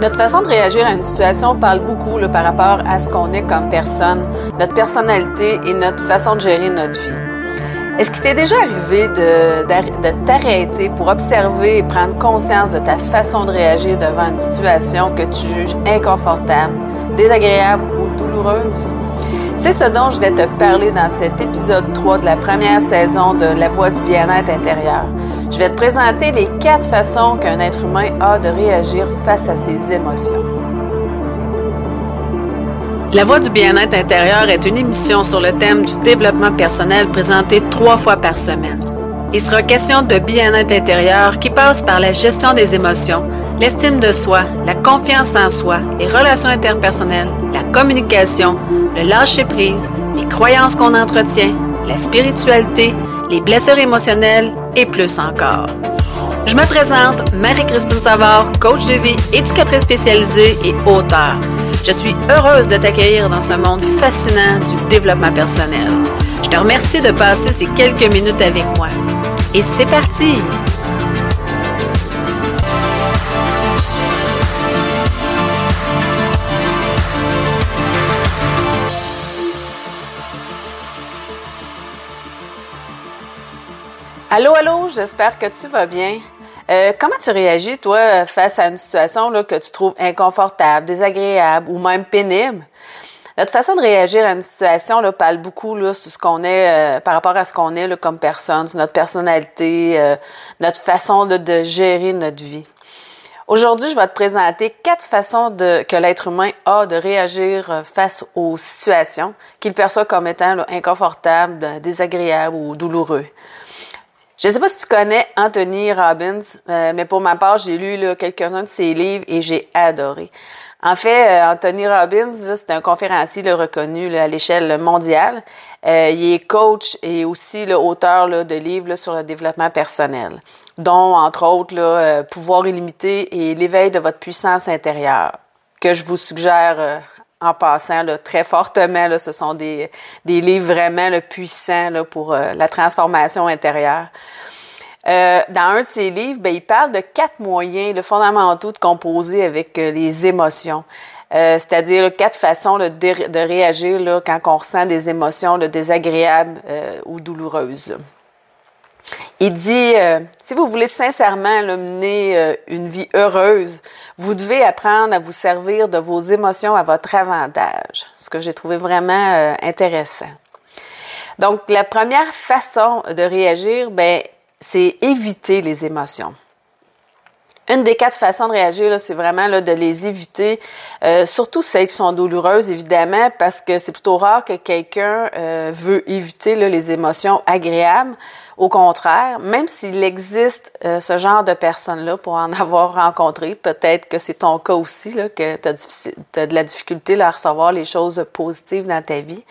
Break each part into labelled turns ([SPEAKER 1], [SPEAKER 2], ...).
[SPEAKER 1] Notre façon de réagir à une situation parle beaucoup par rapport à ce qu'on est comme personne, notre personnalité et notre façon de gérer notre vie. Est-ce qu'il t'est déjà arrivé de, de t'arrêter pour observer et prendre conscience de ta façon de réagir devant une situation que tu juges inconfortable, désagréable ou douloureuse? C'est ce dont je vais te parler dans cet épisode 3 de la première saison de La Voix du bien-être intérieur. Je vais te présenter les quatre façons qu'un être humain a de réagir face à ses émotions. La Voix du bien-être intérieur est une émission sur le thème du développement personnel présentée trois fois par semaine. Il sera question de bien-être intérieur qui passe par la gestion des émotions, l'estime de soi, la confiance en soi, les relations interpersonnelles, la communication, le lâcher-prise, les croyances qu'on entretient, la spiritualité, les blessures émotionnelles et plus encore. Je me présente, Marie-Christine Savard, coach de vie, éducatrice spécialisée et auteur. Je suis heureuse de t'accueillir dans ce monde fascinant du développement personnel. Je te remercie de passer ces quelques minutes avec moi. Et c'est parti! Allô, allô, j'espère que tu vas bien. Euh, comment tu réagis, toi, face à une situation là, que tu trouves inconfortable, désagréable ou même pénible? Notre façon de réagir à une situation là, parle beaucoup là, sur ce qu'on est euh, par rapport à ce qu'on est là, comme personne, sur notre personnalité, euh, notre façon de, gérer notre vie. Aujourd'hui, je vais te présenter quatre façons de, que l'être humain a de réagir face aux situations qu'il perçoit comme étant là, inconfortables, désagréables ou douloureux. Je ne sais pas si tu connais Anthony Robbins, euh, mais pour ma part, j'ai lu quelques-uns de ses livres et j'ai adoré. En fait, euh, Anthony Robbins, c'est un conférencier reconnu à l'échelle mondiale. Euh, il est coach et aussi l'auteur de livres sur le développement personnel, dont, entre autres, Pouvoir illimité et l'éveil de votre puissance intérieure, que je vous suggère en passant là, très fortement. Là, ce sont des, des livres vraiment là, puissants là, pour euh, la transformation intérieure. Euh, dans un de ses livres, ben, il parle de quatre moyens fondamentaux de composer avec euh, les émotions. c'est-à-dire quatre façons de, de, réagir quand on ressent des émotions désagréables ou douloureuses. Il dit, euh, si vous voulez sincèrement mener euh, une vie heureuse, vous devez apprendre à vous servir de vos émotions à votre avantage, ce que j'ai trouvé vraiment euh, intéressant. Donc, la première façon de réagir, ben, c'est éviter les émotions. Une des quatre façons de réagir, c'est vraiment là, de les éviter, euh, surtout celles qui sont douloureuses, évidemment, parce que c'est plutôt rare que quelqu'un euh, veut éviter là, les émotions agréables. Au contraire, même s'il existe euh, ce genre de personnes-là pour en avoir rencontré, peut-être que c'est ton cas aussi, là, que tu as, de la difficulté à recevoir les choses positives dans ta vie.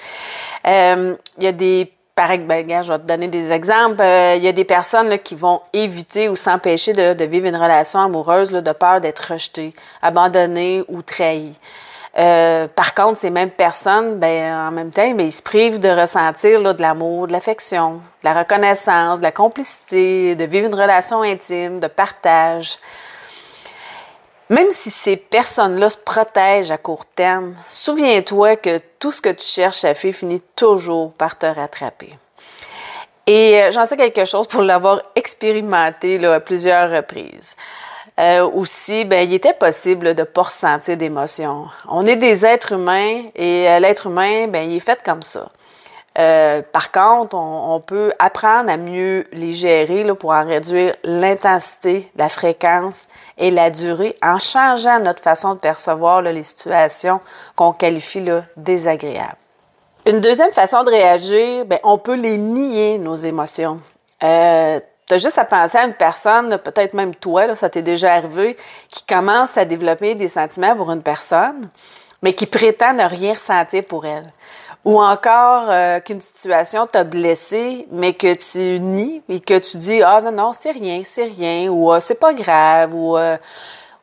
[SPEAKER 1] Il y a des par exemple, je vais te donner des exemples. Euh, il y a des personnes qui vont éviter ou s'empêcher de, vivre une relation amoureuse de peur d'être rejetées, abandonnées ou trahies. Euh, par contre, ces mêmes personnes, ben, en même temps, ben, ils se privent de ressentir de l'amour, de l'affection, de la reconnaissance, de la complicité, de vivre une relation intime, de partage. Même si ces personnes-là se protègent à court terme, souviens-toi que tout ce que tu cherches à faire finit toujours par te rattraper. Et euh, j'en sais quelque chose pour l'avoir expérimenté là, à plusieurs reprises. Euh, aussi, ben, il était possible de ne pas ressentir d'émotions. On est des êtres humains et euh, l'être humain, ben, il est fait comme ça. Euh, par contre, on, peut apprendre à mieux les gérer pour en réduire l'intensité, la fréquence et la durée en changeant notre façon de percevoir les situations qu'on qualifie là, désagréables. Une deuxième façon de réagir, ben, on peut les nier, nos émotions. Euh, tu juste à penser à une personne, peut-être même toi, ça t'est déjà arrivé, qui commence à développer des sentiments pour une personne, mais qui prétend ne rien ressentir pour elle. Ou encore euh, qu'une situation t'a blessé, mais que tu nies et que tu dis ah non non c'est rien c'est rien ou ah, c'est pas grave ou euh,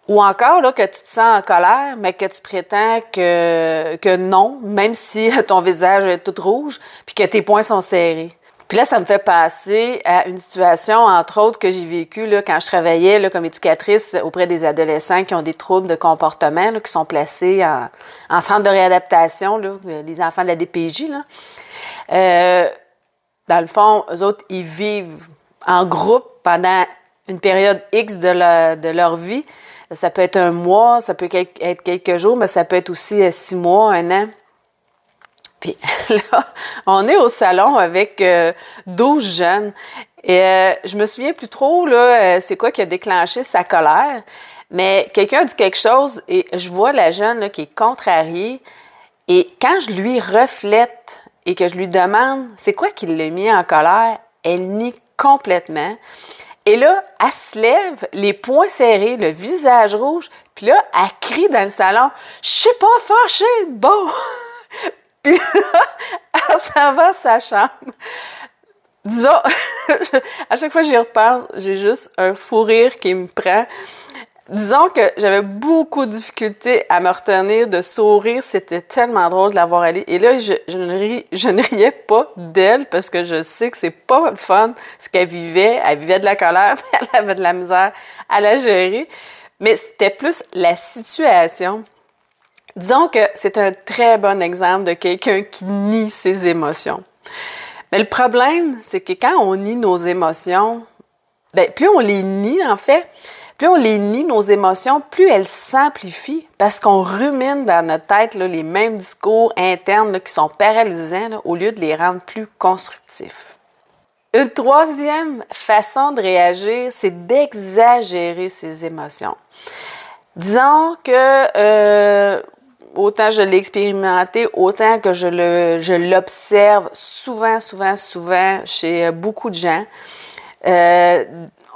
[SPEAKER 1] ou encore là que tu te sens en colère, mais que tu prétends que que non, même si ton visage est tout rouge puis que tes poings sont serrés. Puis là, ça me fait passer à une situation, entre autres, que j'ai vécue quand je travaillais là, comme éducatrice auprès des adolescents qui ont des troubles de comportement, qui sont placés en, en centre de réadaptation, là, les enfants de la DPJ. Euh, dans le fond, eux autres, ils vivent en groupe pendant une période X de, leur, de leur vie. Ça peut être un mois, ça peut être quelques jours, mais ça peut être aussi euh, six mois, un an. Puis là, on est au salon avec euh, 12 jeunes. Et euh, je me souviens plus trop, là, euh, c'est quoi qui a déclenché sa colère. Mais quelqu'un dit quelque chose et je vois la jeune qui est contrariée. Et quand je lui reflète et que je lui demande c'est quoi qui l'a mis en colère, elle nie complètement. Et là, elle se lève, les poings serrés, le visage rouge, puis là, elle crie dans le salon Je suis pas fâchée, bon! Puis elle s'en va à sa chambre. Disons, à chaque fois que j'y repense, j'ai juste un fou rire qui me prend. Disons que j'avais beaucoup de difficultés à me retenir de sourire. C'était tellement drôle de l'avoir allée. Et là, je, ne ris, je ne riais pas d'elle parce que je sais que c'est pas fun ce qu'elle vivait. Elle vivait de la colère, mais elle avait de la misère à la gérer. Mais c'était plus la situation. Disons que c'est un très bon exemple de quelqu'un qui nie ses émotions. Mais le problème, c'est que quand on nie nos émotions, ben, plus on les nie, en fait, plus on les nie, nos émotions, plus elles s'amplifient parce qu'on rumine dans notre tête les mêmes discours internes là, qui sont paralysants au lieu de les rendre plus constructifs. Une troisième façon de réagir, c'est d'exagérer ses émotions. Disons que euh, autant je l'ai expérimenté, autant que je l'observe souvent, souvent, souvent chez beaucoup de gens. Euh,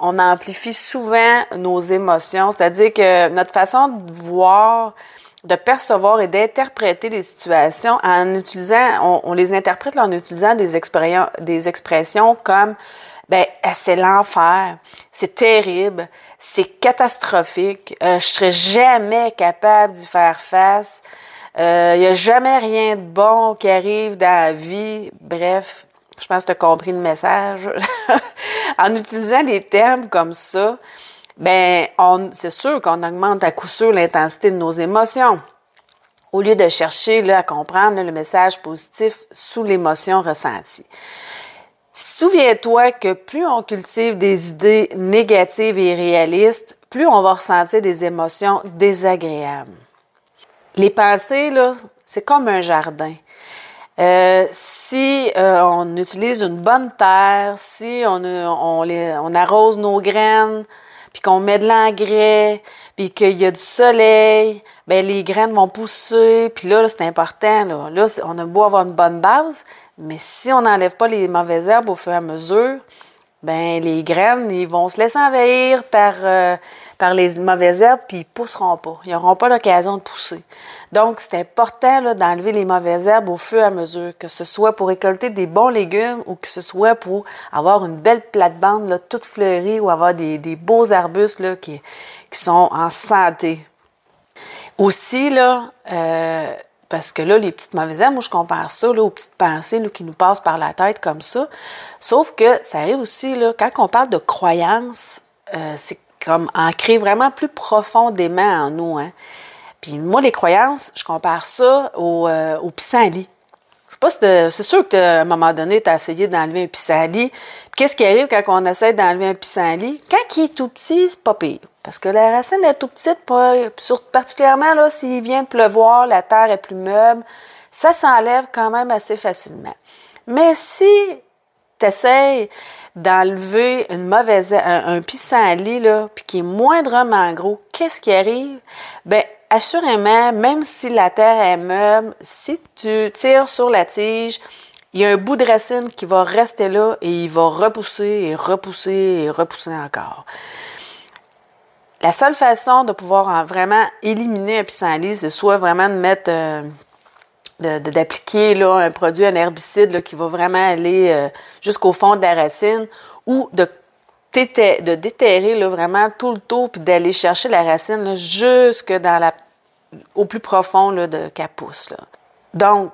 [SPEAKER 1] on amplifie souvent nos émotions, c'est-à-dire que notre façon de voir, de percevoir et d'interpréter les situations en utilisant, on, les interprète en utilisant des expressions comme ben c'est l'enfer, c'est terrible, c'est catastrophique, euh, je serais jamais capable d'y faire face, il euh, n'y a jamais rien de bon qui arrive dans la vie, bref, je pense que tu as compris le message. en utilisant des termes comme ça, ben, c'est sûr qu'on augmente à coup sûr l'intensité de nos émotions. Au lieu de chercher là, à comprendre le message positif sous l'émotion ressentie. Souviens-toi que plus on cultive des idées négatives et réalistes, plus on va ressentir des émotions désagréables. Les pensées, là, c'est comme un jardin. Euh, si euh, on utilise une bonne terre, si on, arrose nos graines, puis qu'on met de l'engrais, puis qu'il y a du soleil, ben les graines vont pousser. Puis là, là c'est important. Là. là, on a beau avoir une bonne base, mais si on n'enlève pas les mauvaises herbes au fur et à mesure, ben les graines, ils vont se laisser envahir par, euh, par les mauvaises herbes, puis ils pousseront pas. Ils n'auront pas l'occasion de pousser. Donc, c'est important d'enlever les mauvaises herbes au fur et à mesure, que ce soit pour récolter des bons légumes ou que ce soit pour avoir une belle plate-bande toute fleurie ou avoir des, des beaux arbustes là, qui, qui sont en santé. Aussi, là, euh, parce que là, les petites mauvaises herbes, moi, je compare ça aux petites pensées qui nous passent par la tête comme ça. Sauf que ça arrive aussi, là, quand on parle de croyances, euh, c'est comme ancré vraiment plus profondément en nous. Hein. Puis moi, les croyances, je compare ça au, euh, pissenlit. Je sais pas si c'est sûr qu'à un moment donné, tu as essayé d'enlever un pissenlit. Qu'est-ce qui arrive quand on essaie d'enlever un pissenlit? Quand il est tout petit, c'est pas pire. Parce que la racine est tout petite, pas, particulièrement s'il vient de pleuvoir, la terre est plus meuble, ça s'enlève quand même assez facilement. Mais si tu essaies d'enlever une mauvaise, un, un pissenlit, là, puis qui est moindrement gros, qu'est-ce qui arrive? Ben, assurément, même si la terre est meuble, si tu tires sur la tige, il y a un bout de racine qui va rester là et il va repousser et repousser et repousser encore. La seule façon de pouvoir vraiment éliminer un pissenlit, c'est soit vraiment de mettre, euh, d'appliquer un produit, un herbicide qui va vraiment aller euh, jusqu'au fond de la racine ou de, de déterrer là, vraiment tout le tour puis d'aller chercher la racine jusque dans la, au plus profond de qu'elle pousse. Donc,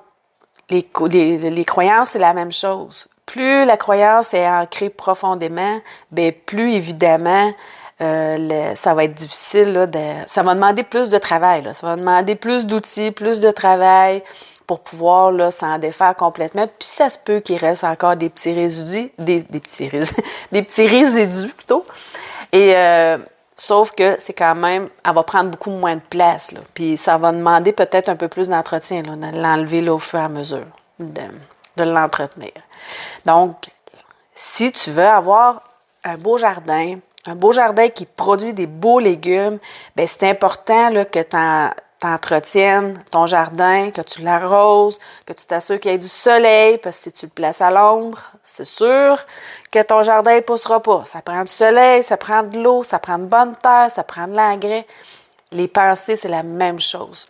[SPEAKER 1] les, les, les croyances, c'est la même chose. plus la croyance est ancrée profondément, bien, plus évidemment, euh, ça va être difficile. Ça va demander plus de travail. Ça va demander plus d'outils, plus de travail pour pouvoir s'en défaire complètement. Puis ça se peut qu'il reste encore des petits résidus, des, petits, des petits résidus plutôt. Et euh, sauf que c'est quand même, elle va prendre beaucoup moins de place. Puis ça va demander peut-être un peu plus d'entretien, de l'enlever au fur et à mesure, de l'entretenir. Donc, si tu veux avoir un beau jardin, un beau jardin qui produit des beaux légumes, ben c'est important là, que tu entretiennes ton jardin, que tu l'arroses, que tu t'assures qu'il y ait du soleil, parce que si tu le places à l'ombre, c'est sûr que ton jardin ne poussera pas. Ça prend du soleil, ça prend de l'eau, ça prend de bonne terre, ça prend de l'engrais. Les pensées, c'est la même chose.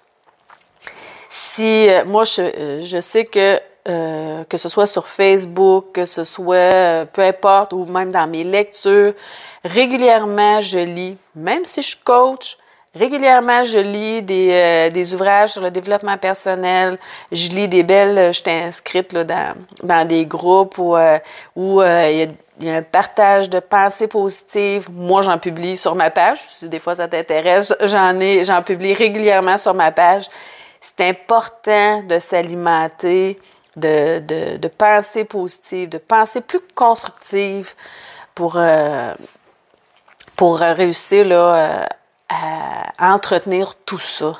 [SPEAKER 1] Si euh, moi, euh, je sais que euh, que ce soit sur Facebook, que ce soit euh, peu importe, ou même dans mes lectures, régulièrement je lis, même si je coach, régulièrement je lis des, euh, des ouvrages sur le développement personnel, je lis des belles, je suis inscrite là, dans, dans des groupes où, où il y a il y a un partage de pensées positives. Moi, j'en publie sur ma page. Si des fois ça t'intéresse, j'en ai, j'en publie régulièrement sur ma page. C'est important de s'alimenter de, de, de positive, de pensée plus constructive pour, euh, pour réussir là, euh, à entretenir tout ça.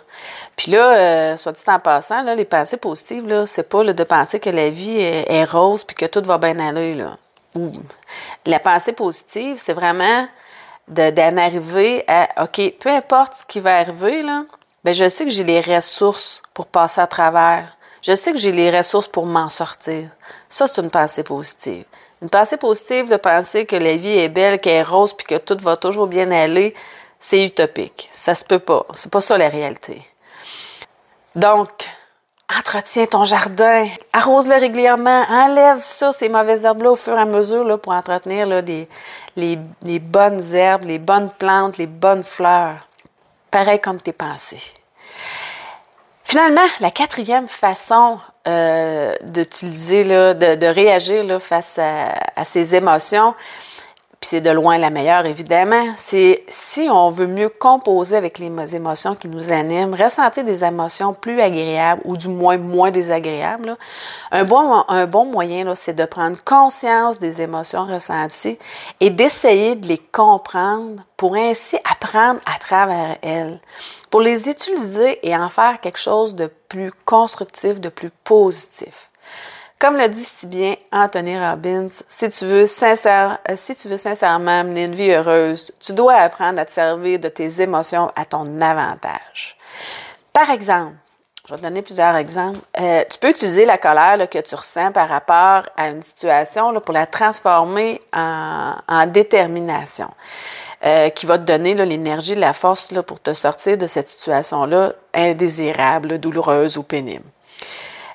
[SPEAKER 1] Puis là, euh, soit dit en passant, là, les pensées positives, là, c'est pas de penser que la vie est, rose puis que tout va bien aller. Là. La pensée positive, c'est vraiment d'en arriver à OK, peu importe ce qui va arriver, là, ben je sais que j'ai les ressources pour passer à travers. Je sais que j'ai les ressources pour m'en sortir. Ça, c'est une pensée positive. Une pensée positive de penser que la vie est belle, qu'elle est rose, puis que tout va toujours bien aller, c'est utopique. Ça se peut pas. C'est pas ça la réalité. Donc, entretiens ton jardin, arrose-le régulièrement, enlève ça, ces mauvaises herbes-là au fur et à mesure là, pour entretenir là, les bonnes herbes, les bonnes plantes, les bonnes fleurs. Pareil comme tes pensées. Finalement, la quatrième façon euh, d'utiliser, de, réagir face à, ces émotions, puis c'est de loin la meilleure, évidemment, c'est si on veut mieux composer avec les émotions qui nous animent, ressentir des émotions plus agréables ou du moins moins désagréables, un, bon, un bon moyen, c'est de prendre conscience des émotions ressenties et d'essayer de les comprendre pour ainsi apprendre à travers elles, pour les utiliser et en faire quelque chose de plus constructif, de plus positif. Comme le dit si bien Anthony Robbins, si tu veux, sincère, euh, si tu veux sincèrement mener une vie heureuse, tu dois apprendre à te servir de tes émotions à ton avantage. Par exemple, je vais te donner plusieurs exemples. Euh, tu peux utiliser la colère que tu ressens par rapport à une situation pour la transformer en, détermination, euh, qui va te donner l'énergie, la force pour te sortir de cette situation-là indésirable, douloureuse ou pénible.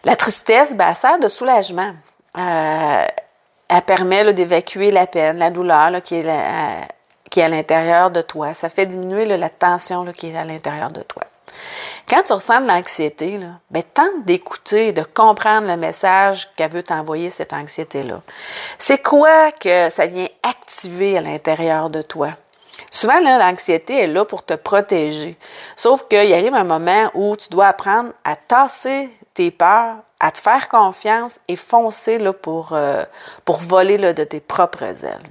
[SPEAKER 1] La tristesse, ben, sert de soulagement. Euh, elle permet d'évacuer la peine, la douleur qui, est qui est à l'intérieur de toi. Ça fait diminuer la tension qui est à l'intérieur de toi. Quand tu ressens de l'anxiété, ben, tente d'écouter, de comprendre le message qu'elle veut t'envoyer, cette anxiété-là. C'est quoi que ça vient activer à l'intérieur de toi? Souvent, l'anxiété est là pour te protéger. Sauf qu'il arrive un moment où tu dois apprendre à tasser tes à te faire confiance et foncer là, pour, euh, pour voler là, de tes propres ailes.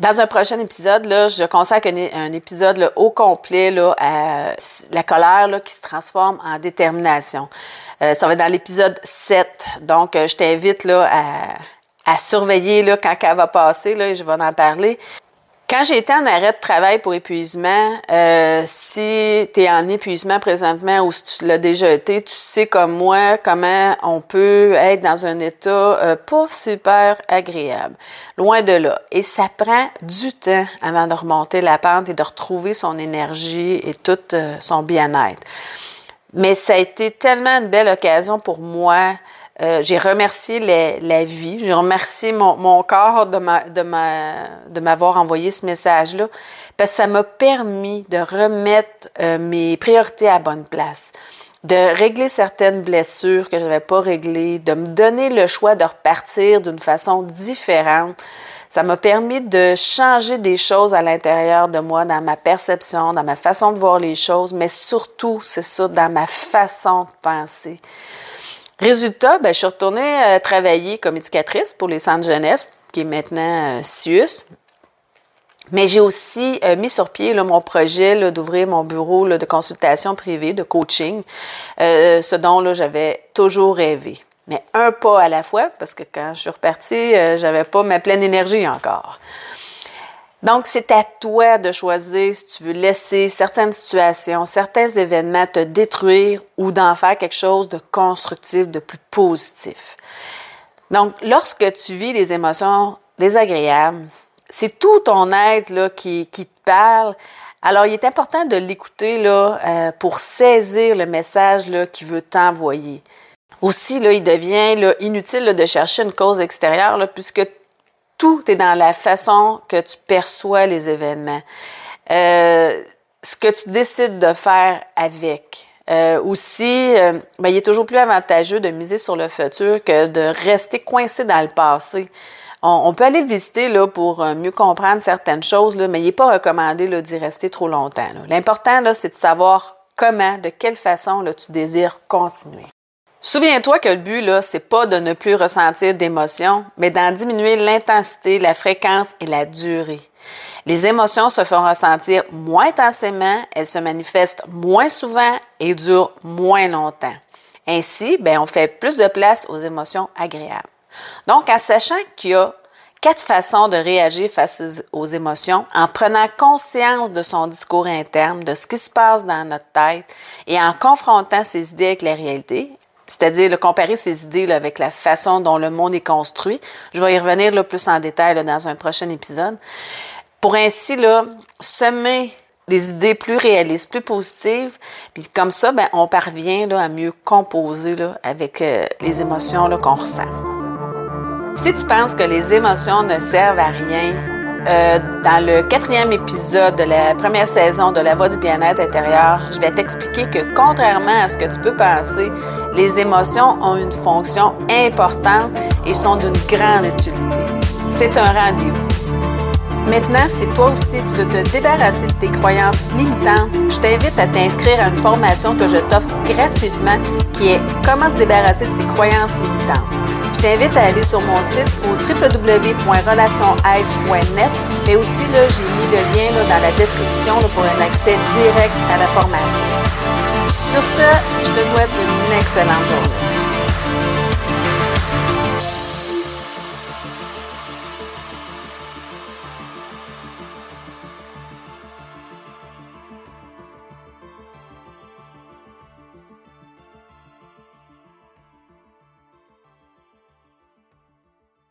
[SPEAKER 1] Dans un prochain épisode, là, je consacre un, épisode au complet là, à la colère là, qui se transforme en détermination. Euh, ça va être dans l'épisode 7. Donc, euh, je t'invite à, surveiller là, quand elle va passer, là, je vais en parler. Quand j'ai été en arrêt de travail pour épuisement, euh, si tu es en épuisement présentement ou si tu l'as déjà été, tu sais comme moi comment on peut être dans un état euh, pas super agréable. Loin de là. Et ça prend du temps avant de remonter la pente et de retrouver son énergie et tout euh, son bien-être. Mais ça a été tellement une belle occasion pour moi Euh, j'ai remercié la vie, j'ai remercié mon, corps de m'avoir envoyé ce message-là, parce que ça m'a permis de remettre euh, mes priorités à bonne place, de régler certaines blessures que je n'avais pas réglées, de me donner le choix de repartir d'une façon différente. Ça m'a permis de changer des choses à l'intérieur de moi, dans ma perception, dans ma façon de voir les choses, mais surtout, c'est ça, dans ma façon de penser. Résultat, ben, je suis retournée euh, travailler comme éducatrice pour les centres jeunesse, qui est maintenant euh, Mais j'ai aussi euh, mis sur pied là, mon projet d'ouvrir mon bureau de consultation privée, de coaching, ce dont j'avais toujours rêvé mais un pas à la fois, parce que quand je suis repartie, euh, j'avais pas ma pleine énergie encore. Donc, c'est à toi de choisir si tu veux laisser certaines situations, certains événements te détruire ou d'en faire quelque chose de constructif, de plus positif. Donc, lorsque tu vis des émotions désagréables, c'est tout ton être là, qui, qui te parle. Alors, il est important de l'écouter là, euh, pour saisir le message là, qu'il veut t'envoyer. Aussi, là, il devient là, inutile de chercher une cause extérieure puisque tout est dans la façon que tu perçois les événements. Euh, ce que tu décides de faire avec. Euh, aussi, euh, ben, il est toujours plus avantageux de miser sur le futur que de rester coincé dans le passé. On, peut aller le visiter là, pour mieux comprendre certaines choses, là, mais il n'est pas recommandé d'y rester trop longtemps. L'important, c'est de savoir comment, de quelle façon là, tu désires continuer. Souviens-toi que le but, là, c'est pas de ne plus ressentir d'émotions, mais d'en diminuer l'intensité, la fréquence et la durée. Les émotions se font ressentir moins intensément, elles se manifestent moins souvent et durent moins longtemps. Ainsi, ben, on fait plus de place aux émotions agréables. Donc, en sachant qu'il y a quatre façons de réagir face aux émotions, en prenant conscience de son discours interne, de ce qui se passe dans notre tête et en confrontant ses idées avec la réalité, c'est-à-dire comparer ces idées avec la façon dont le monde est construit. Je vais y revenir là, plus en détail dans un prochain épisode. Pour ainsi là, semer des idées plus réalistes, plus positives, puis comme ça, ben, on parvient là, à mieux composer là, avec euh, les émotions qu'on ressent. Si tu penses que les émotions ne servent à rien, euh, dans le quatrième épisode de la première saison de La Voix du bien-être intérieur, je vais t'expliquer que contrairement à ce que tu peux penser, les émotions ont une fonction importante et sont d'une grande utilité. C'est un rendez-vous. Maintenant, si toi aussi tu veux te débarrasser de tes croyances limitantes, je t'invite à t'inscrire à une formation que je t'offre gratuitement qui est Comment se débarrasser de ses croyances limitantes. Je t'invite à aller sur mon site au www.relationaide.net, mais aussi là, j'ai mis le lien dans la description pour un accès direct à la formation. Sur ce, je te souhaite une excellente journée.